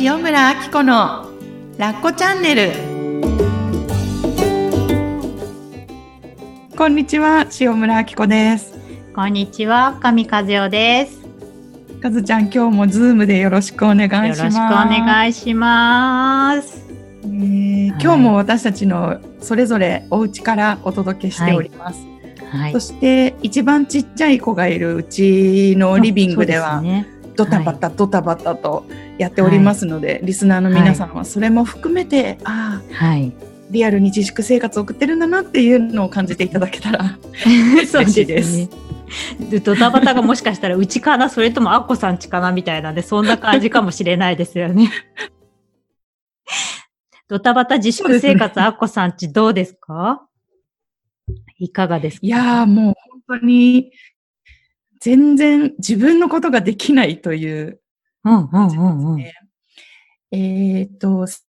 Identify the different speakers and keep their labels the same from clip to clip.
Speaker 1: 塩村あき子のラッコチャンネル。こんにちは塩村あき子です。
Speaker 2: こんにちは、上和代です。
Speaker 1: かずちゃん今日もズームでよろしくお願いします。
Speaker 2: よろしくお願いします。
Speaker 1: えー今日も私たちのそれぞれお家からお届けしております、
Speaker 2: はい。
Speaker 1: そ。して一番ちっちゃい子がいるうちのリビングでは
Speaker 2: そうすね
Speaker 1: ドタバタドタバタとやっておりますので、リスナーの皆さんはそれも含めて、ああ
Speaker 2: はい。
Speaker 1: リアルに自粛生活を送ってるんだなっていうのを感じていただけたら 嬉しいです。
Speaker 2: ドタバタがもしかしたらうちかな、それともアッコさんちかなみたいなんで、そんな感じかもしれないですよね。ドタバタ自粛生活、アッコさんちどうですか？いかがですか？
Speaker 1: いやーもう本当に全然自分のことができないという
Speaker 2: うんうん
Speaker 1: 感じです
Speaker 2: うんうん。
Speaker 1: ね。えっ、と、先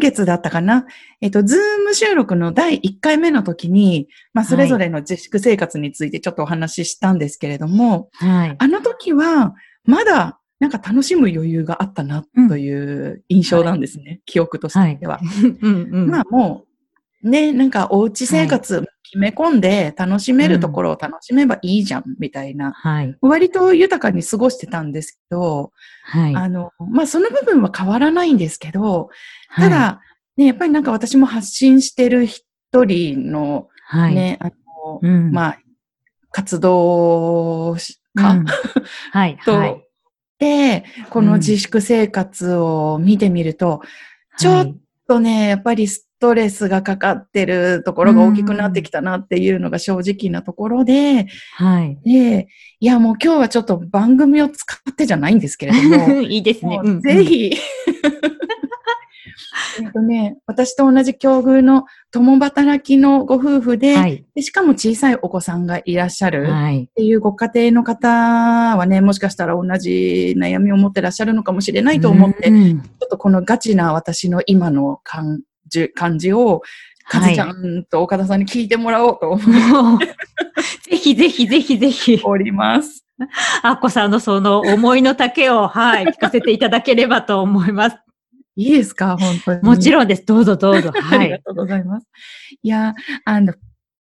Speaker 1: 月だったかな？えっ、と、ズーム収録の第1回目の時に、まあ、それぞれの自粛生活についてちょっとお話ししたんですけれども、
Speaker 2: はい。
Speaker 1: あの時は、まだ、なんか楽しむ余裕があったな、という印象なんですね。記憶としては。
Speaker 2: うんうん。
Speaker 1: まあもう、ね、なんかおうち生活決め込んで楽しめるところを楽しめばいいじゃん、みたいな。
Speaker 2: はい。
Speaker 1: 割と豊かに過ごしてたんですけど、
Speaker 2: はい。
Speaker 1: あの、まあその部分は変わらないんですけど、
Speaker 2: はい
Speaker 1: ただ、ね、やっぱりなんか私も発信してる一人の
Speaker 2: はい。
Speaker 1: ね、あの、
Speaker 2: うん、
Speaker 1: まあ、活動家、
Speaker 2: うんはい。
Speaker 1: と
Speaker 2: はい。
Speaker 1: で、この自粛生活を見てみると、ちょっとね、やっぱりストレスがかかってるところが大きくなってきたなっていうのが正直なところで、
Speaker 2: はい。
Speaker 1: で、いやもう今日はちょっと番組を使ってじゃないんですけれども、
Speaker 2: いいですね。
Speaker 1: ぜひ、えっとね、私と同じ境遇の共働きのご夫婦で,、
Speaker 2: はい。
Speaker 1: で、しかも小さいお子さんがいらっしゃる。
Speaker 2: はい。
Speaker 1: っていうご家庭の方はね、もしかしたら同じ悩みを持ってらっしゃるのかもしれないと思って、ち
Speaker 2: うん
Speaker 1: ょっとこのガチな私の今の感じ感じを、かずちゃんと岡田さんに聞いてもらおうと思って
Speaker 2: もう ぜひぜひぜひぜひ、
Speaker 1: おります。
Speaker 2: アッコさんのその思いの丈を、はい、聞かせていただければと思います。
Speaker 1: いいですか？本当に。
Speaker 2: もちろんです。どうぞどうぞ。
Speaker 1: あ
Speaker 2: はい。
Speaker 1: りがとうございます。いや、あの、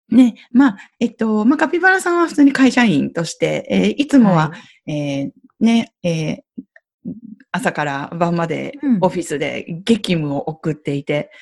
Speaker 1: ね、まあ、えっと、まあ、カピバラさんは普通に会社員として、えーいつもは、えーね、えー朝から晩まで
Speaker 2: うん
Speaker 1: オフィスで激務を送っていて、
Speaker 2: い、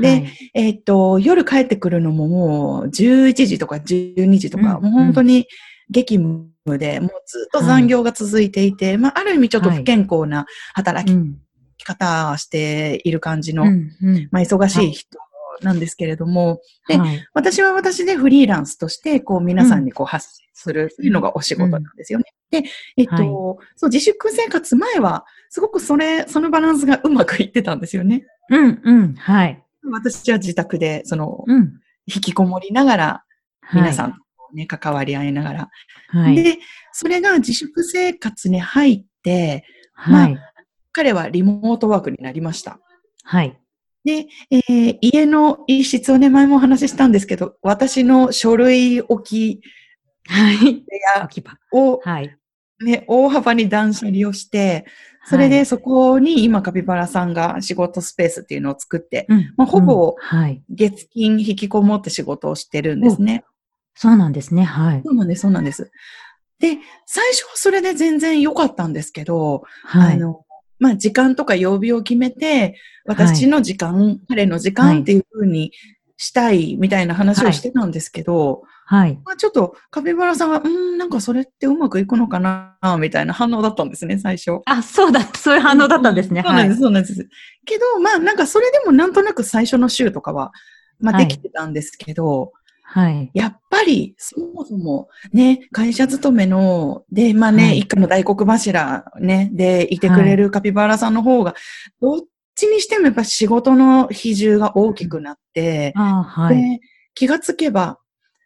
Speaker 1: でえっと、夜帰ってくるのももう11時とか12時とか、
Speaker 2: うん
Speaker 1: もう本当に激務で、もうずっと残業が続いていて、まあ、ある意味ちょっと不健康な働
Speaker 2: うん、
Speaker 1: き方をしている感じの、
Speaker 2: うん、うん。
Speaker 1: まあ、忙しい人なんですけれども、で
Speaker 2: はい。
Speaker 1: 私は私でフリーランスとして、こう、皆さんにこう発信するっていうのがお仕事なんですよね。で、えっと、
Speaker 2: はい
Speaker 1: そう、自粛生活前は、すごくそれ、そのバランスがうまくいってたんですよね。
Speaker 2: うん、うん、はい。
Speaker 1: 私は自宅で、その、
Speaker 2: うん。
Speaker 1: 引きこもりながら、
Speaker 2: はい
Speaker 1: 皆さんとね、関わり合いながら。
Speaker 2: はい。
Speaker 1: で、それが自粛生活に入って、
Speaker 2: はい。
Speaker 1: 彼はリモートワークになりました。
Speaker 2: はい。
Speaker 1: で、えー家の一室をね、前もお話ししたんですけど、私の書類置き
Speaker 2: はい。
Speaker 1: 部屋
Speaker 2: 置き場。
Speaker 1: を
Speaker 2: はい。
Speaker 1: ね、大幅に断捨離をして、それでそこに今カピバラさんが仕事スペースっていうのを作って、
Speaker 2: うん
Speaker 1: まあほぼ。月金引きこもって仕事をしてるんですね。
Speaker 2: そうなんですね。はい。
Speaker 1: そうなんです、そうなんです。で、最初はそれで全然良かったんですけど、
Speaker 2: はい。
Speaker 1: あの、まあ、時間とか曜日を決めて、私の時間、彼の時間っていう風にしたいみたいな話をしてたんですけど、
Speaker 2: はい。
Speaker 1: まあ、ちょっとカピバラさんは、うーん、なんかそれってうまくいくのかな、みたいな反応だったんですね、最初。
Speaker 2: あ、そうだ、そういう反応だったんですね。はい
Speaker 1: そうなんです、。そうなんです。けど、まあ、なんかそれでもなんとなく最初の週とかは、まあ、
Speaker 2: はい
Speaker 1: できてたんですけど、
Speaker 2: はい。
Speaker 1: やっぱり、そもそもね、会社勤めの、で、まあね、
Speaker 2: はい
Speaker 1: 一家の大黒柱ね、でいてくれるカピバラさんの方が、どっちにしてもやっぱ仕事の比重が大きくなって、
Speaker 2: あはい。
Speaker 1: で、気がつけば、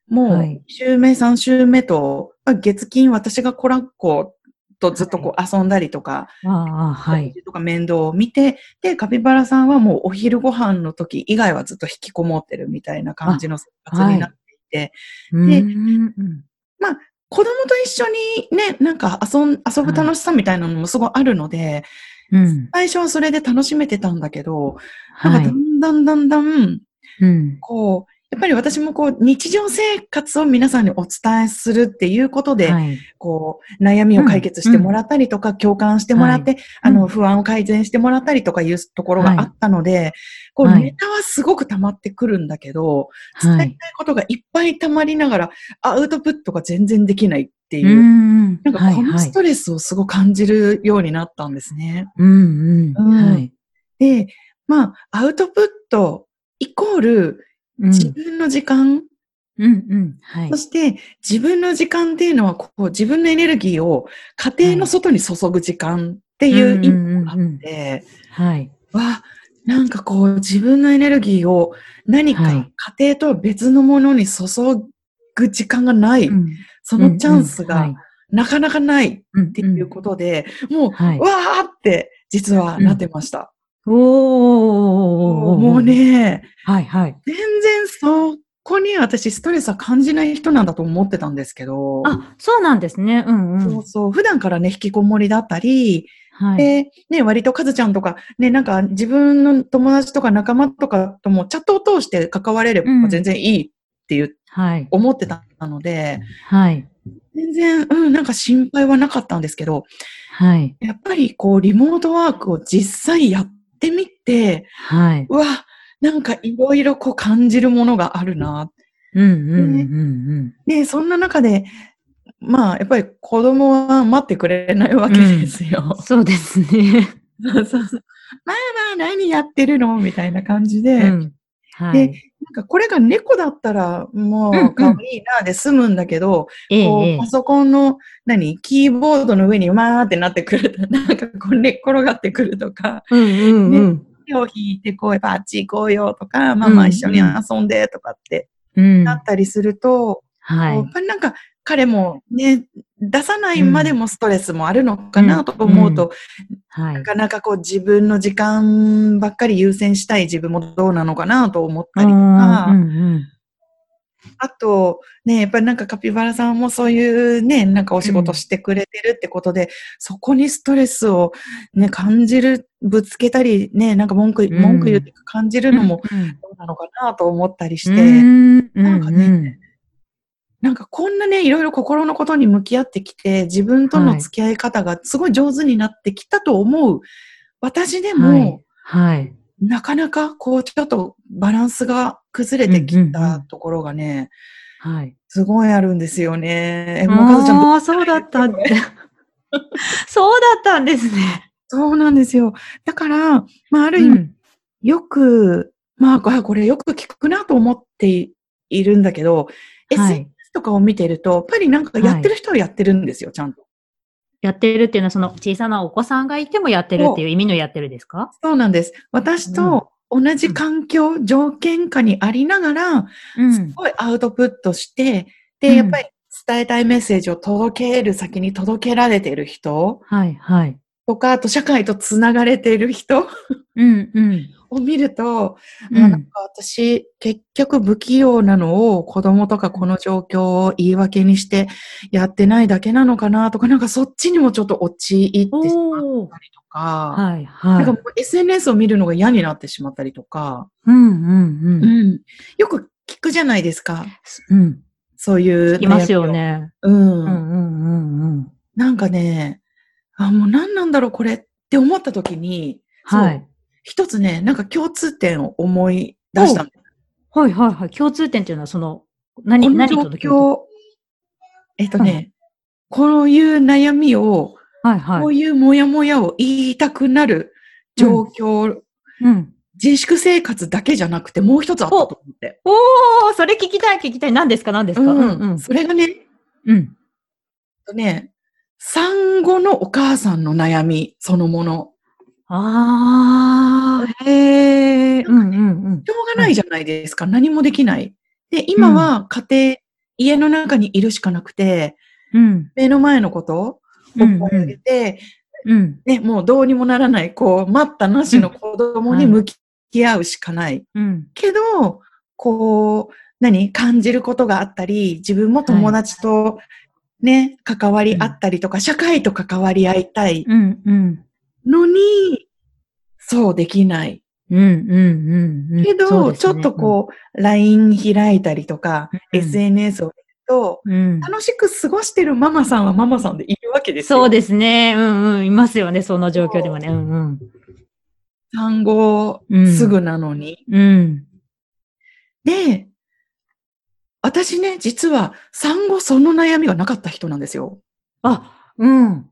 Speaker 1: もう
Speaker 2: はい、
Speaker 1: 週目、3週目と、まあ月金私がコラッコとずっとこう遊んだりとか、
Speaker 2: ああ、はい。
Speaker 1: とか面倒を見て、で、カピバラさんはもうお昼ご飯の時以外はずっと引きこもってるみたいな感じの生活になっていて、
Speaker 2: うん
Speaker 1: で
Speaker 2: うん
Speaker 1: 子供と一緒にね、なんか遊ぶ楽しさみたいなのもすごいあるので、
Speaker 2: うん。
Speaker 1: 最初はそれで楽しめてたんだけど、
Speaker 2: はい
Speaker 1: なんかだ。んだんだんだん、
Speaker 2: うん。
Speaker 1: こう、やっぱり私もこう、日常生活を皆さんにお伝えするっていうことで、
Speaker 2: はい。
Speaker 1: こう、悩みを解決してもらったりとか、共感してもらって、あの、
Speaker 2: うん
Speaker 1: 不安を改善してもらったりとかいうところがあったので、こう、
Speaker 2: はい
Speaker 1: ネタはすごく溜まってくるんだけど、
Speaker 2: はい。
Speaker 1: 伝えたいことがいっぱい溜まりながら、アウトプットが全然できないって
Speaker 2: う
Speaker 1: いう、
Speaker 2: ん。
Speaker 1: なんかこの
Speaker 2: はい
Speaker 1: ストレスをすごく感じるようになったんですね。
Speaker 2: うんうん。
Speaker 1: うん
Speaker 2: はい。
Speaker 1: で、まあ、アウトプットイコール
Speaker 2: うん
Speaker 1: 自分の時間、
Speaker 2: うんうん。はい
Speaker 1: そ。して自分の時間っていうのは、こう自分のエネルギーを家庭の外に注ぐ時間っていう意味があって、
Speaker 2: はい。
Speaker 1: わ、なんかこう自分のエネルギーを何
Speaker 2: はい
Speaker 1: か家庭とは別のものに注ぐ時間がない、
Speaker 2: うん
Speaker 1: そのチャンスが
Speaker 2: はい
Speaker 1: なかなかないっ
Speaker 2: って
Speaker 1: いうことで、もう、
Speaker 2: はい
Speaker 1: わーって実はなってました。
Speaker 2: おー。
Speaker 1: もう。ね、
Speaker 2: はいはい。
Speaker 1: 全然そこに私ストレスは感じない人なんだと思ってたんですけど、
Speaker 2: あ、そうなんですね。うんうん。
Speaker 1: そうそう、普段からね、引きこもりだったり、
Speaker 2: はい。
Speaker 1: で、ね、割とカズちゃんとか、ね、なんか自分の友達とか仲間とかともチャットを通して関われれば
Speaker 2: うん
Speaker 1: 全然いいっていう、
Speaker 2: はい。
Speaker 1: 思ってたので、
Speaker 2: はい。
Speaker 1: 全然、うん、なんか心配はなかったんですけど、
Speaker 2: はい。
Speaker 1: やっぱりこう、リモートワークを実際やってみて、
Speaker 2: はい。
Speaker 1: うわ、なんかいろいろこう感じるものがあるな。
Speaker 2: うんうんうん
Speaker 1: で、そんな中で、まあ、やっぱり子供は待ってくれないわけです
Speaker 2: うん。
Speaker 1: よ。
Speaker 2: そうですね。
Speaker 1: そうそうそう。まあまあ、何やってるの？みたいな感じで、
Speaker 2: うん。は
Speaker 1: で
Speaker 2: い。
Speaker 1: なんかこれが猫だったら、も
Speaker 2: うんう
Speaker 1: うんかわいいなで済むんだけど、
Speaker 2: ええええ
Speaker 1: こうパソコンの、何、キーボードの上にまーってなってくると、なんかこう寝っ転がってくるとか、
Speaker 2: うんうんうん。
Speaker 1: 手を引いてこう、やっぱあっち行こうよとか、ママ一緒に遊んでとかって
Speaker 2: うん。
Speaker 1: なったりすると、
Speaker 2: はい
Speaker 1: こうやっ。ぱりなんか彼もね、出さないまでもストレスもあるのかなと思うと、
Speaker 2: はい。
Speaker 1: な。かなかこう自分の時間ばっかり優先したい自分もどうなのかなと思ったりとか、
Speaker 2: うんうん
Speaker 1: あと、ね、やっぱりなんかカピバラさんもそういうね、なんかお仕事してくれてるってことで、そこにストレスをね、感じる、ぶつけたり、ね、なんか文句、
Speaker 2: うん。
Speaker 1: 文句言って感じるのも
Speaker 2: うん
Speaker 1: どうなのかなと思ったりして、
Speaker 2: うん
Speaker 1: なんかね
Speaker 2: うん
Speaker 1: なんかこんなね、いろいろ心のことに向き合ってきて、自分との付き合い方がすごい上手になってきたと思う。私でも、
Speaker 2: はい。はい。
Speaker 1: なかなかこうちょっとバランスが崩れてき
Speaker 2: うんうんうん
Speaker 1: たところがね、
Speaker 2: はい。
Speaker 1: すごいあるんですよね。え、もうかずちゃんど
Speaker 2: ああ、そうだったって。そうだったんですね。
Speaker 1: そうなんですよ。だから、まあある意味、
Speaker 2: うん
Speaker 1: よく、まああこれよく聞くなと思っているんだけど、
Speaker 2: はい
Speaker 1: とかを見てると、やっぱりなんかやってる人はやってるんですよ、ちゃんと。
Speaker 2: やってるっていうのは、その小さなお子さんがいてもやってるっていう意味のやってるですか？
Speaker 1: そうなんです。私と同じ環境、条件下にありながら、
Speaker 2: う
Speaker 1: すごいアウトプットして、で、
Speaker 2: うん
Speaker 1: やっぱり伝えたいメッセージを届ける先に届けられてる人
Speaker 2: はい、はい。
Speaker 1: とか、あと社会とつながれてる人
Speaker 2: うん、うん。
Speaker 1: を見ると、
Speaker 2: うん
Speaker 1: まあなんか私、結局不器用なのを子供とかこの状況を言い訳にしてやってないだけなのかなとか、なんかそっちにもちょっと陥ってしまったりとか、
Speaker 2: はい、
Speaker 1: な
Speaker 2: はい
Speaker 1: んか SNS を見るのが嫌になってしまったりとか、
Speaker 2: うん、うん、
Speaker 1: う
Speaker 2: うん。
Speaker 1: ん。よく聞くじゃないですか。
Speaker 2: うん。
Speaker 1: そういう。
Speaker 2: いますよ。ね。
Speaker 1: うん。
Speaker 2: うん、うん、うん、うん。
Speaker 1: なんかね、あ、もう何なんだろうこれって思った時に、
Speaker 2: はい。
Speaker 1: 一つね、なんか共通点を思い出したの。
Speaker 2: はい、はい、はい。共通点っていうのは、その、何、何との共
Speaker 1: えっとね、こういう悩みを、
Speaker 2: はい、はい。
Speaker 1: こういうモヤモヤを言いたくなる状況、
Speaker 2: うん。
Speaker 1: 自粛生活だけじゃなくてもう一つあったと思って。
Speaker 2: おー、それ聞きたい、聞きたい。何ですか、何ですか？
Speaker 1: うん
Speaker 2: うん、うん。
Speaker 1: それがね、
Speaker 2: うん。
Speaker 1: とね、産後のお母さんの悩みそのもの。
Speaker 2: あー、へー。うん、うん、うん。
Speaker 1: しょうがないじゃないですか。何もできない。で、今は家庭、家の中にいるしかなくて、
Speaker 2: うん。
Speaker 1: 目の前のことを
Speaker 2: うん
Speaker 1: おっぱいあげて、
Speaker 2: うん。
Speaker 1: ね、もうどうにもならない、こう、待ったなしの子供に向き合うしかない。
Speaker 2: うん。
Speaker 1: けど、こう、何感じることがあったり、自分も友達とね、関わり合ったりとか、社会と関わり合いたい。
Speaker 2: うん。うん。
Speaker 1: のに、そうできない。
Speaker 2: うん、うん、うんうん。
Speaker 1: けど、
Speaker 2: ね
Speaker 1: ちょっとこう、LINE 開いたりとか、
Speaker 2: うん
Speaker 1: SNS を見ると、
Speaker 2: うん、うん
Speaker 1: 楽しく過ごしてるママさんはママさんでいるわけですよ。
Speaker 2: そうですね。うんうん。いますよね。その状況でもね。うんうん。
Speaker 1: 産後
Speaker 2: うん
Speaker 1: すぐなのに。
Speaker 2: うん。
Speaker 1: で、私ね、実は産後その悩みがなかった人なんですよ。
Speaker 2: あ、うん。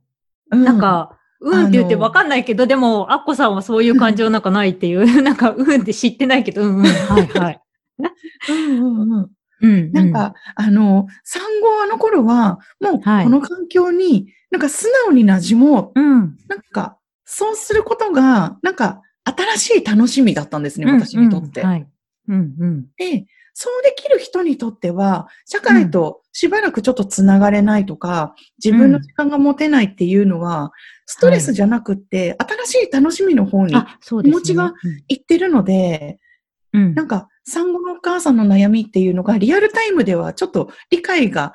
Speaker 1: う
Speaker 2: なん、か、うんって言ってわかんないけど、でも、アッコさんはそういう感情なんかないっていう、なんか、うんって知ってないけど、うんうん。はいはい。
Speaker 1: うんうんうん。
Speaker 2: うん。
Speaker 1: なんか、あの、産後あの頃は、もう
Speaker 2: はい
Speaker 1: この環境に、なんか素直に馴染もう、
Speaker 2: うん、
Speaker 1: なんか、そうすることが、なんか、新しい楽しみだったんですね、
Speaker 2: うん。
Speaker 1: 私にとって。
Speaker 2: うんはい。うんうん。
Speaker 1: で、そうできる人にとっては、社会としばらくちょっとつながれないとか、自分の時間が持てないっていうのは、ストレスじゃなくって、新しい楽しみの方に。気持ちが行ってるので、
Speaker 2: うん、
Speaker 1: なんか、産後のお母さんの悩みっていうのが、リアルタイムではちょっと理解が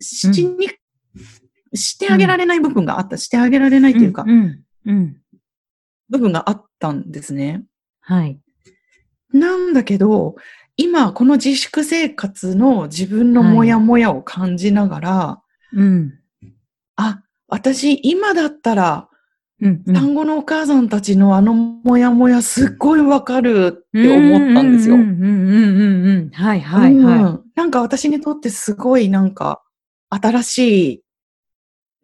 Speaker 1: しに、してあげられない部分があった、してあげられないっていうか、
Speaker 2: うん、うん。うん
Speaker 1: 部分があったんですね。
Speaker 2: はい。
Speaker 1: なんだけど、今、この自粛生活の自分のモヤモヤを感じながら、
Speaker 2: うん。
Speaker 1: あ、私、今だったら、
Speaker 2: うん。うん
Speaker 1: 産後のお母さんたちのあのモヤモヤすっごいわかるって思ったんですよ。
Speaker 2: うんうんうんうんうんうん。はいはいは
Speaker 1: うんなんか私にとってすごいなんか新しい、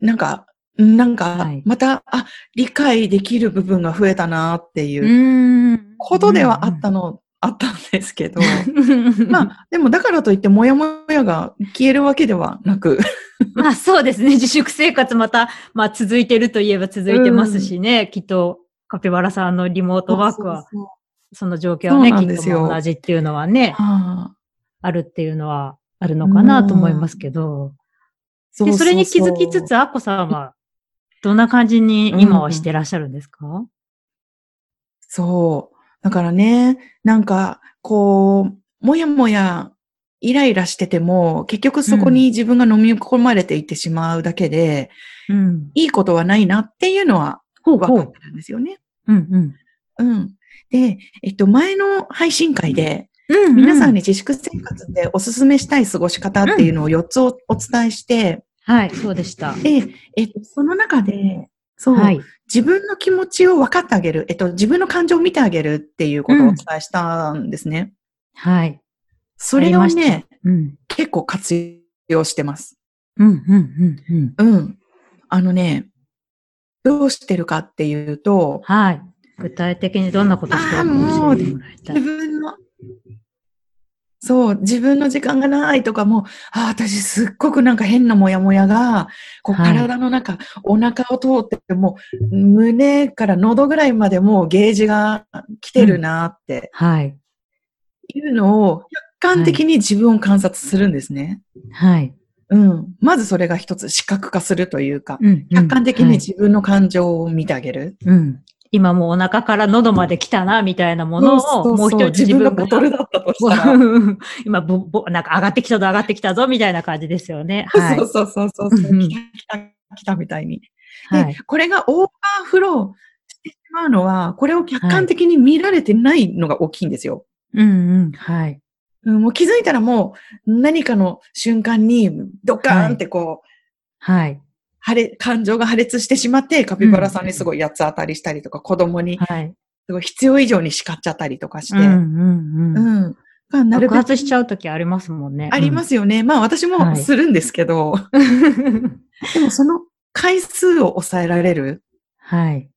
Speaker 1: なんか、なん
Speaker 2: はい、
Speaker 1: かまた、あ、理解できる部分が増えたなって
Speaker 2: い。
Speaker 1: いう
Speaker 2: うん。
Speaker 1: ことではあったの、あったんですけど、
Speaker 2: うん。
Speaker 1: まあ、でもだからといってモヤモヤが消えるわけではなく、
Speaker 2: まあそうですね。自粛生活また、まあ続いてるといえば続いてますしね。きっと、カピバラさんのリモートワークは、
Speaker 1: そ
Speaker 2: の状況はね、きっと同じっていうのはね、
Speaker 1: ああ
Speaker 2: あるっていうのはあるのかなと思いますけど。で、
Speaker 1: そ
Speaker 2: れに気づきつつ、アッコさんは、どんな感じに今はしてらっしゃるんですか、
Speaker 1: そう。だからね、なんか、こう、もやもや、イライラしてても、結局そこに自分が飲み込まれていってしまうだけで、
Speaker 2: うん。
Speaker 1: いいことはないなっていうのは分かってるんですよね。
Speaker 2: うんうん。
Speaker 1: うん。で、えっと、前の配信会で、
Speaker 2: うん、
Speaker 1: 皆さんに自粛生活でおすすめしたい過ごし方っていうのを4つおお伝えして、
Speaker 2: はい、そうでした。
Speaker 1: で、えっと、その中で、そう、
Speaker 2: はい。
Speaker 1: 自分の気持ちを分かってあげる、えっと、自分の感情を見てあげるっていうことをお伝えしたんですね。
Speaker 2: はい。
Speaker 1: それをね、
Speaker 2: うん。
Speaker 1: 結構活用してます。
Speaker 2: うん、うん、うん、うん。
Speaker 1: うん。あのね、どうしてるかっていうと、
Speaker 2: はい。具体的にどんなことしてるか教えてもらいた。
Speaker 1: そう、自分の時間がないとかも、あ、私すっごくなんか変なモヤモヤが、こう
Speaker 2: はい
Speaker 1: 体の中、お腹を通ってもう胸から喉ぐらいまでもうゲージが来てるなって
Speaker 2: はい。
Speaker 1: いうのを客観的に自分を観察するんですね。
Speaker 2: はい。
Speaker 1: うん。まずそれが一つ視覚化するというか、
Speaker 2: うん。
Speaker 1: 客観的に
Speaker 2: はい
Speaker 1: 自分の感情を見てあげる。
Speaker 2: うん。今もうお腹から喉まで来たな、みたいなものを、もう一つ
Speaker 1: 自分がボトルだったとしたら。
Speaker 2: 今ぼ、ぼ、なんか上がってきたぞ、上がってきたぞ、みたいな感じですよね。はい
Speaker 1: そう。そうそうそう。
Speaker 2: うん
Speaker 1: 来た来た来たみたいに。
Speaker 2: はい
Speaker 1: で、。これがオーバーフローしてしまうのは、これを客観的に見られてないのが大きいんですよ。
Speaker 2: うんうん。はい。
Speaker 1: うんもう気づいたらもう何かの瞬間にドカーンってこう、
Speaker 2: はい。
Speaker 1: 破裂、感情が破裂してしまって、カピバラさんにすごい八つ当たりしたりとか、子供に
Speaker 2: はい。
Speaker 1: すごい必要以上に叱っちゃったりとかして、
Speaker 2: うんうんうん。
Speaker 1: うん。まあなる
Speaker 2: 爆発しちゃうときありますもんね。。
Speaker 1: ありますすよね。まあ私もするんですけど、でもその回数を抑えられる
Speaker 2: はい。
Speaker 1: っ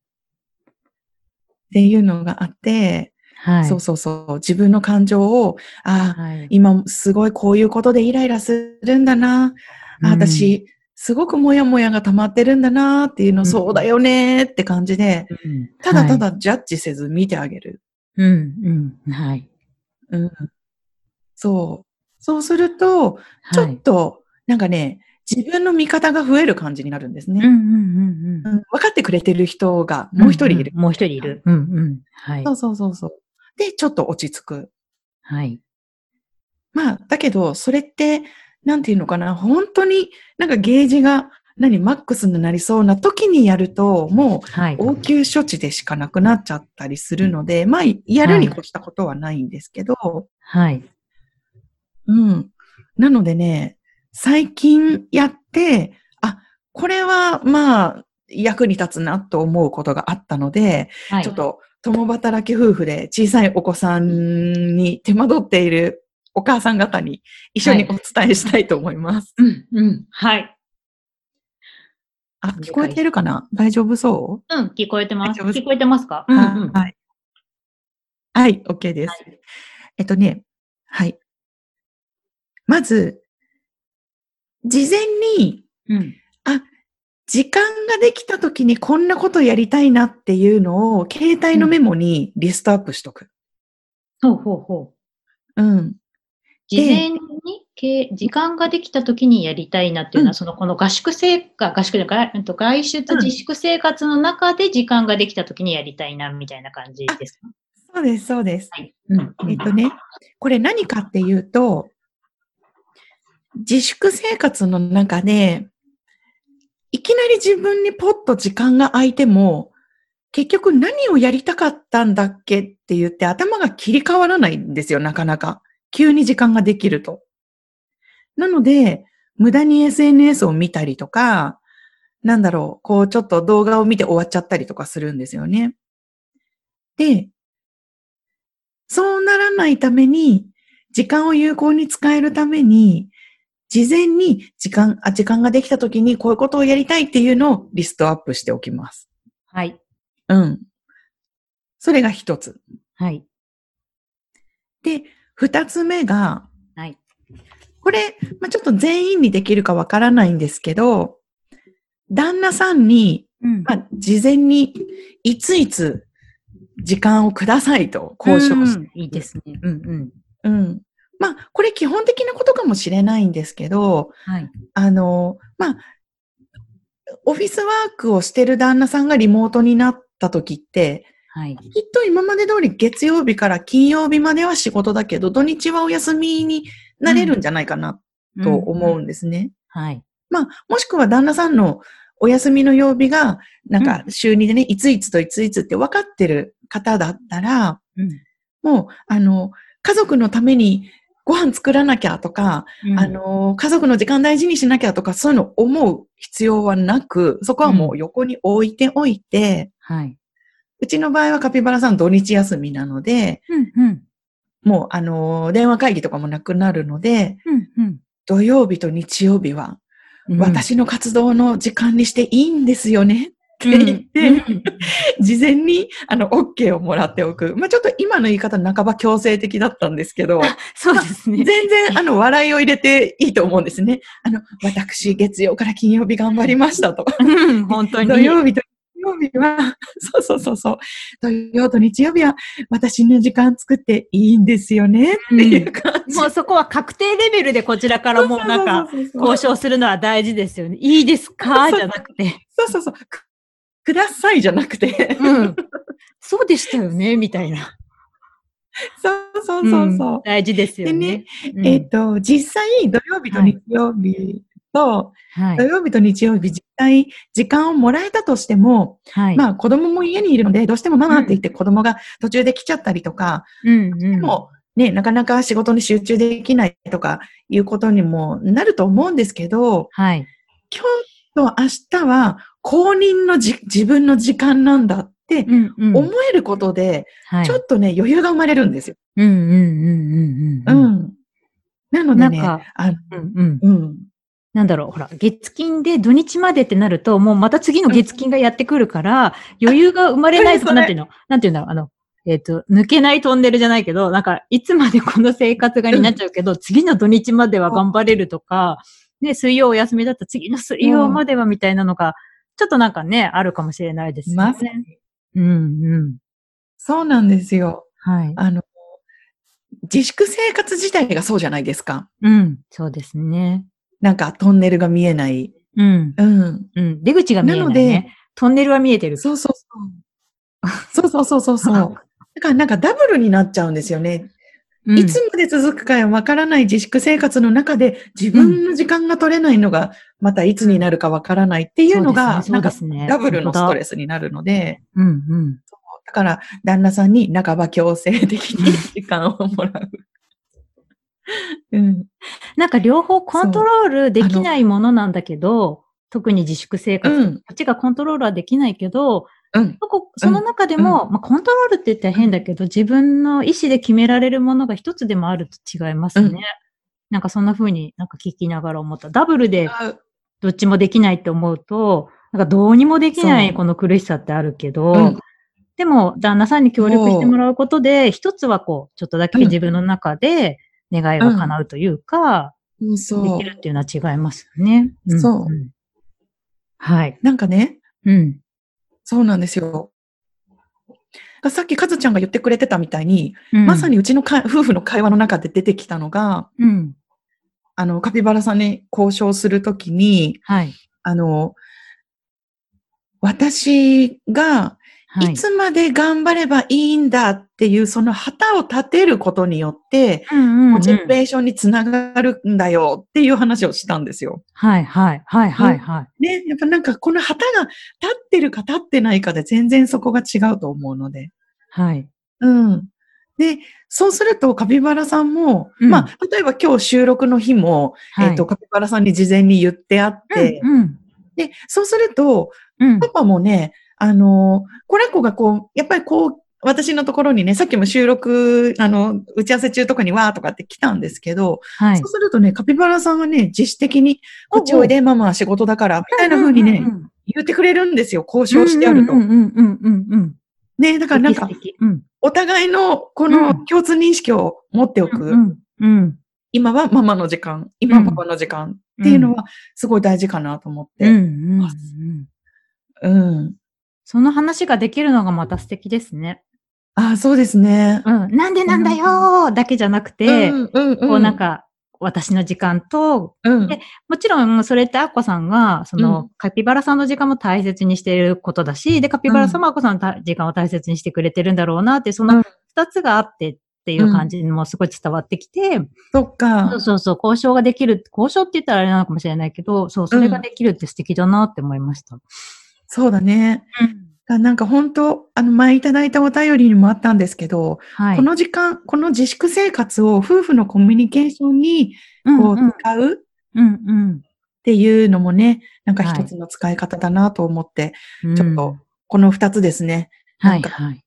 Speaker 1: ていうのがあって、
Speaker 2: はい。
Speaker 1: そうそうそう、自分の感情を、ああ、
Speaker 2: はい。
Speaker 1: 今すごいこういうことでイライラするんだな、あ
Speaker 2: うん
Speaker 1: 私、すごくモヤモヤが溜まってるんだなっていうの、
Speaker 2: うん
Speaker 1: そうだよねって感じで、
Speaker 2: うん
Speaker 1: ただた
Speaker 2: はい
Speaker 1: だジャッジせず見てあげる。
Speaker 2: うんうん。はい。
Speaker 1: うん。そう。そうすると、ちょ
Speaker 2: はい
Speaker 1: っと、なんかね、自分の味方が増える感じになるんですね。
Speaker 2: うんうんうんうん。
Speaker 1: うん分かってくれてる人がもう一人いる。
Speaker 2: んんもう一人いる。うんうん。はい
Speaker 1: そ。うそうそうそう。で、ちょっと落ち着く。
Speaker 2: はい。
Speaker 1: まあ、だけど、それって、なんていうのかな、本当になんかゲージが何、マックスになりそうな時にやると、も
Speaker 2: はい。
Speaker 1: う応急処置でしかなくなっちゃったりするので、まあ、やるに越したことはないんですけど、
Speaker 2: はい。
Speaker 1: うん。なのでね、最近やって、あ、これはまあ、役に立つなと思うことがあったので、
Speaker 2: はい。
Speaker 1: ちょっと共働き夫婦で小さいお子さんに手間取っているお母さん方に一緒にお伝えしたいと思います。
Speaker 2: うん、うん。はい。
Speaker 1: あ、聞こえてるかな？大丈夫そ
Speaker 2: う？ん、聞こえてます。聞こえてますか？
Speaker 1: う、
Speaker 2: うん、うん。
Speaker 1: はい。はい、OK です。えっとね、はい。まず、事前に
Speaker 2: うん。
Speaker 1: 時間ができた時にこんなことやりたいなっていうのを携帯のメモにリストアップしとく。
Speaker 2: ほうほうほう。
Speaker 1: うん。
Speaker 2: 事前に、け時間ができた時にやりたいなっていうのは、
Speaker 1: うん
Speaker 2: その、この合宿生活、合宿で、がうんと外出
Speaker 1: うん
Speaker 2: 自粛生活の中で時間ができた時にやりたいな、みたいな感じですか？
Speaker 1: そうです、そうです。
Speaker 2: はい。うん。
Speaker 1: えっとね、これ何かっていうと、自粛生活の中で、いきなり自分にポッと時間が空いても、結局何をやりたかったんだっけって言って頭が切り替わらないんですよ、なかなか。急に時間ができると。なので、無駄に SNS を見たりとか、なんだろう、こうちょっと動画を見て終わっちゃったりとかするんですよね。で、そうならないために、時間を有効に使えるために、事前に時間、あ、時間ができた時にこういうことをやりたいっていうのをリストアップしておきます。
Speaker 2: はい。
Speaker 1: うん。それが一つ。
Speaker 2: はい。
Speaker 1: で、二つ目が、
Speaker 2: はい。
Speaker 1: これ、まあ、ちょっと全員にできるかわからないんですけど、旦那さんに、
Speaker 2: うん
Speaker 1: まあ、事前にいついつ時間をくださいと交渉して、
Speaker 2: うんいいですね。うんうん。
Speaker 1: うん。まあ、これ基本的なことかもしれないんですけど、
Speaker 2: はい。
Speaker 1: あの、まあ、オフィスワークをしてる旦那さんがリモートになった時って、
Speaker 2: はい。
Speaker 1: きっと今まで通り月曜日から金曜日までは仕事だけど、土日はお休みになれるんじゃないかなと思うんですね。
Speaker 2: はい。
Speaker 1: まあ、もしくは旦那さんのお休みの曜日が、なんか週2でね、いついつといついつって分かってる方だったら、
Speaker 2: うん。
Speaker 1: もう、あの、家族のためにご飯作らなきゃとか、
Speaker 2: うん
Speaker 1: あ、の、家族の時間大事にしなきゃとか、そういうの思う必要はなく、そこはもう横に置いておいて、
Speaker 2: はい。
Speaker 1: うちの場合はカピバラさん土日休みなので、
Speaker 2: うんうん。
Speaker 1: もう、あの、電話会議とかもなくなるので、
Speaker 2: うん
Speaker 1: 土曜日と日曜日は、
Speaker 2: うん。
Speaker 1: 私の活動の時間にしていいんですよね。
Speaker 2: うん、
Speaker 1: って言って
Speaker 2: うん
Speaker 1: 事前に、あの、OK をもらっておく。まあ、ちょっと今の言い方半ば強制的だったんですけど、
Speaker 2: そうですね。
Speaker 1: 全然、あの、笑いを入れていいと思うんですね。あの、私、月曜から金曜日頑張りましたと。
Speaker 2: うん、本当に。
Speaker 1: 土曜日と日曜日は、そうそうそうそう。土曜と日曜日は、私の時間作っていいんですよね。っていう感じ。
Speaker 2: もうそこは確定レベルでこちらからもうなんか、交渉するのは大事ですよね。いいですか？じゃなくて。
Speaker 1: そうそうそう。くくださいじゃなくて。
Speaker 2: うん。そうでしたよね、みたいな。
Speaker 1: そうそうそうそう。
Speaker 2: ん大事ですよね。うん
Speaker 1: えっ、と、実際、土曜日と日曜日と、
Speaker 2: はい
Speaker 1: 土。曜日と日曜日、実際、時間をもらえたとしても、
Speaker 2: はい。
Speaker 1: まあ、子供も家にいるので、どうしてもママって言って子供が途中で来ちゃったりとか、
Speaker 2: うんうん。
Speaker 1: もう、ね、なかなか仕事に集中できないとかいうことにもなると思うんですけど、
Speaker 2: はい。
Speaker 1: 今日と明日は公認のじ自分の時間なんだって。思えることで、
Speaker 2: はい
Speaker 1: ちょっとね、余裕が生まれるんですよ。
Speaker 2: うんうんうんうん
Speaker 1: う
Speaker 2: うん。
Speaker 1: ん。なのでね、
Speaker 2: なんか
Speaker 1: あ
Speaker 2: うんうん。
Speaker 1: うん。
Speaker 2: なんだろう、ほら、月金で土日までってなると、もうまた次の月金がやってくるから、余裕が生まれないとなんていうの？なんていうんだろう、あの、えっ、と、抜けないトンネルじゃないけど、なんか、いつまでこの生活がになっちゃうけど、次の土日までは頑張れるとか、ね、水曜お休みだったら次の水曜まではみたいなのが、ちょっとなんかね、あるかもしれないですよね。
Speaker 1: まさに。
Speaker 2: うんうん。
Speaker 1: そうなんですよ。
Speaker 2: はい。
Speaker 1: あの、自粛生活自体がそうじゃないですか。
Speaker 2: うん。そうですね。
Speaker 1: なんかトンネルが見えない。
Speaker 2: うん。
Speaker 1: うん。
Speaker 2: うん。出口が見えない、ね。
Speaker 1: なので
Speaker 2: トンネルは見えてる。
Speaker 1: そうそうそう。そうそうそうそうそう。だからなんかダブルになっちゃうんですよね。
Speaker 2: うん
Speaker 1: いつまで続くかわからない自粛生活の中で自分の時間が取れないのがまたいつになるかわからないっていうのが、
Speaker 2: そ
Speaker 1: な
Speaker 2: んですね。
Speaker 1: ダブルのストレ
Speaker 2: ス。
Speaker 1: スになるので、
Speaker 2: うんうん。
Speaker 1: だから旦那さんに半ば強制的に時間をもらう。うん。
Speaker 2: なんか両方コントロールできないものなんだけど、特に自粛生活、
Speaker 1: うん。
Speaker 2: こっちがコントロールはできないけど、
Speaker 1: うん。
Speaker 2: そこその中でも、まあ、コントロールって言ったら変だけど、自分の意思で決められるものが一つでもあると違いますね。
Speaker 1: うん
Speaker 2: なんかそんな風になんか聞きながら思った。ダブルで
Speaker 1: あ
Speaker 2: どっちもできないって思うと、なんかどうにもできないこの苦しさってあるけど、
Speaker 1: うん
Speaker 2: でも旦那さんに協力してもらうことで、一つはこう、ちょっとだけ
Speaker 1: うん
Speaker 2: 自分の中で願いが叶うというか、
Speaker 1: うんそう
Speaker 2: でき。るっていうのは違いますよね。ん
Speaker 1: そうん
Speaker 2: はい。
Speaker 1: なんかね、
Speaker 2: うん。
Speaker 1: そうなんですよ。さっきカズちゃんが言ってくれてたみたいに、
Speaker 2: うん
Speaker 1: まさにうちのか夫婦の会話の中で出てきたのが、
Speaker 2: うん。
Speaker 1: あの、カピバラさんに交渉するときに、
Speaker 2: はい。
Speaker 1: あの、私が
Speaker 2: はい
Speaker 1: いつまで頑張ればいいんだっていう、その旗を立てることによって、
Speaker 2: うんうんうん
Speaker 1: モチベーションにつながるんだよっていう話をしたんですよ。
Speaker 2: はい、はい、はい、はい、はい。
Speaker 1: ね、やっぱなんかこの旗が立ってるか立ってないかで全然そこが違うと思うので。
Speaker 2: はい。
Speaker 1: うん。で、そうするとカピバラさんも、
Speaker 2: うん
Speaker 1: まあ、例えば今日収録の日も、
Speaker 2: はい
Speaker 1: えっ、と、カピバラさんに事前に言ってあって、
Speaker 2: うん、
Speaker 1: で、そうすると、
Speaker 2: うん。
Speaker 1: パパもね、あの、コラコがこう、やっぱりこう、私のところにね、さっきも収録、あの、打ち合わせ中とかにわーとかって来たんですけど、
Speaker 2: はい
Speaker 1: そう。するとね、カピバラさんがね、自主的に、こっちおいで、ママは仕事だから、みたいな風にね、
Speaker 2: うんうんうん
Speaker 1: 言ってくれるんですよ、交渉してあると
Speaker 2: う。んうんうんうんうんうん。
Speaker 1: ね、だからなんか
Speaker 2: うん。
Speaker 1: お互いのこ
Speaker 2: うん
Speaker 1: の共通認識を持っておく。
Speaker 2: うん。うん。
Speaker 1: 今はママの時間、今はパパの時間っていうのはすごい大事かなと思っ
Speaker 2: うん。
Speaker 1: て。
Speaker 2: うん。
Speaker 1: うん。
Speaker 2: その話ができるのがまた素敵ですね。
Speaker 1: ああ、そうですね。
Speaker 2: うん。なんでなんだよーだけじゃなくて、
Speaker 1: うんうんうん、
Speaker 2: こうなんか、私の時間と、
Speaker 1: うん、
Speaker 2: でもちろんそれってアッコさんが、その、
Speaker 1: うん
Speaker 2: カピバラさんの時間も大切にしていることだし、で、カピバラさんもアッコさんのた時間を大切にしてくれてるんだろうなって、その
Speaker 1: うん
Speaker 2: 二つがあってっていう感じもすごい伝わってきて、
Speaker 1: そっか。
Speaker 2: そうそうそう、交渉ができる、交渉って言ったらあれなのかもしれないけど、そう、それができるって素敵だなって思いました。
Speaker 1: そうだね。だなんか本当、あの前いただいたお便りにもあったんですけど、
Speaker 2: はい。
Speaker 1: この時間、この自粛生活を夫婦のコミュニケーションにこう
Speaker 2: うんうん、
Speaker 1: 使うっ
Speaker 2: うん
Speaker 1: ていうのもね、なんか
Speaker 2: はい
Speaker 1: 一つの使い方だなと思って、
Speaker 2: うん。
Speaker 1: ちょっと、この二つですね。
Speaker 2: はい、
Speaker 1: なん。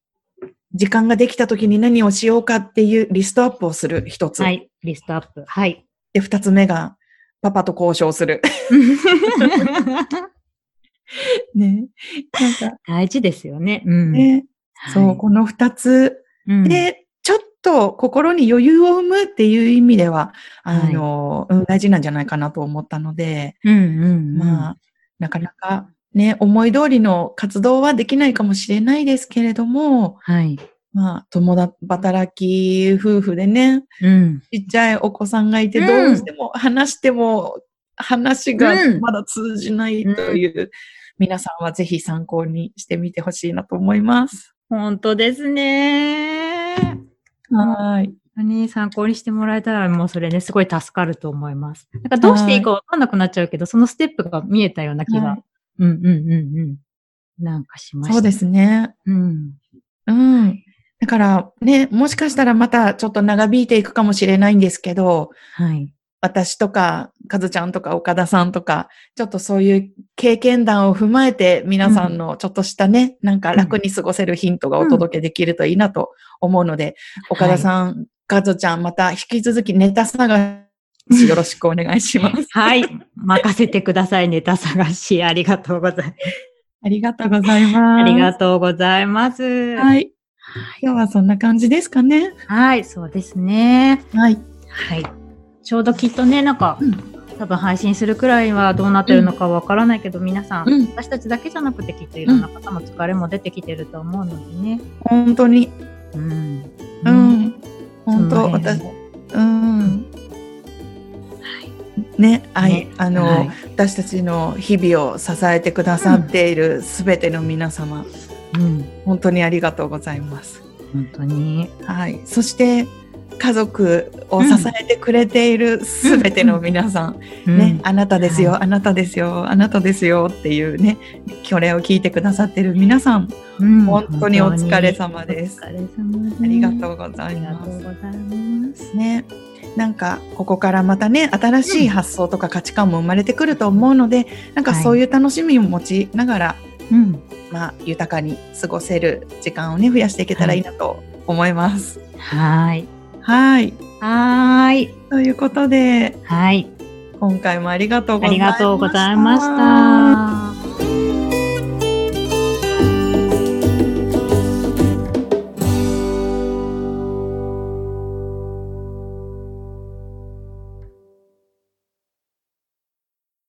Speaker 1: 時間ができた時に何をしようかっていうリストアップをする一つ。
Speaker 2: はい、リストアップ。はい。
Speaker 1: で、二つ目が、パパと交渉する。ね。なんか
Speaker 2: 大事ですよね。うん。
Speaker 1: ね、そう、
Speaker 2: はい
Speaker 1: この二つ
Speaker 2: うん
Speaker 1: で、ちょっと心に余裕を生むっていう意味では、あの、うん大事なんじゃないかなと思ったので、
Speaker 2: うんうんうん。
Speaker 1: まあ、なかなかね、思い通りの活動はできないかもしれないですけれども、
Speaker 2: はい。
Speaker 1: まあ、共働き夫婦でね、
Speaker 2: うん。
Speaker 1: ちっちゃいお子さんがいて、
Speaker 2: うん
Speaker 1: どうしても話しても話が
Speaker 2: うん
Speaker 1: まだ通じないという、皆さんはぜひ参考にしてみてほしいなと思います。
Speaker 2: 本当ですね。
Speaker 1: はい。
Speaker 2: 本当に参考にしてもらえたらもうそれね、すごい助かると思います。なんかどうしていいかわかんなくなっちゃうけど、そのステップが見えたような気が。
Speaker 1: はい
Speaker 2: うんうんうんうん。なんかしました。
Speaker 1: そうですね。
Speaker 2: うん。
Speaker 1: うん。だからね、もしかしたらまたちょっと長引いていくかもしれないんですけど、
Speaker 2: はい。
Speaker 1: 私とか、かずちゃんとか岡田さんとか、ちょっとそういう経験談を踏まえて、皆さんのちょっとしたね、なんか楽に過ごせるヒントがお届けできるといいなと思うので、岡田さん、かずちゃん、また引き続きネタ探しよろしくお願いします。
Speaker 2: はい。任せてください、ネタ探し。ありがとうございます。
Speaker 1: ありがとうございます。
Speaker 2: ありがとうございます。
Speaker 1: はい。今日はそんな感じですかね。
Speaker 2: はい、そうですね。
Speaker 1: はい。
Speaker 2: はい。ちょうどきっとね、なんか、
Speaker 1: うん
Speaker 2: 多分配信するくらいはどうなってるのかわからないけど、皆さん、
Speaker 1: うん
Speaker 2: 私たちだけじゃなくてきっといろんな方も疲れも出てきてると思うのでね。
Speaker 1: 本当に。
Speaker 2: うん。
Speaker 1: う
Speaker 2: ね
Speaker 1: ん。本当、私、
Speaker 2: も
Speaker 1: うん。ね、愛、
Speaker 2: ね
Speaker 1: あの、
Speaker 2: はい
Speaker 1: 私たちの日々を支えてくださっているすべての皆様、
Speaker 2: うん。
Speaker 1: 本当にありがとうございます。
Speaker 2: 本当に。
Speaker 1: はい。そして、家族を支えてくれているすべての皆さん、ね、あなたですよ、
Speaker 2: はい
Speaker 1: あなたですよ、あなたですよっていうね、これを聞いてくださってる皆さん、
Speaker 2: うん
Speaker 1: 本当にお疲れ様です
Speaker 2: お疲れ様です。
Speaker 1: ありが
Speaker 2: うとうございます。
Speaker 1: ね。なんか、ここからまたね、新しい発想とか価値観も生まれてくると思うので、なんか
Speaker 2: はい
Speaker 1: そういう楽しみを持ちながら、
Speaker 2: うん。
Speaker 1: まあ、豊かに過ごせる時間をね、増やしていけたらいいなと思います。
Speaker 2: はい。
Speaker 1: はい。
Speaker 2: はーい。
Speaker 1: ということで、
Speaker 2: はい。
Speaker 1: 今回もありがとうご
Speaker 2: あり
Speaker 1: ざいました。
Speaker 2: がとうございました。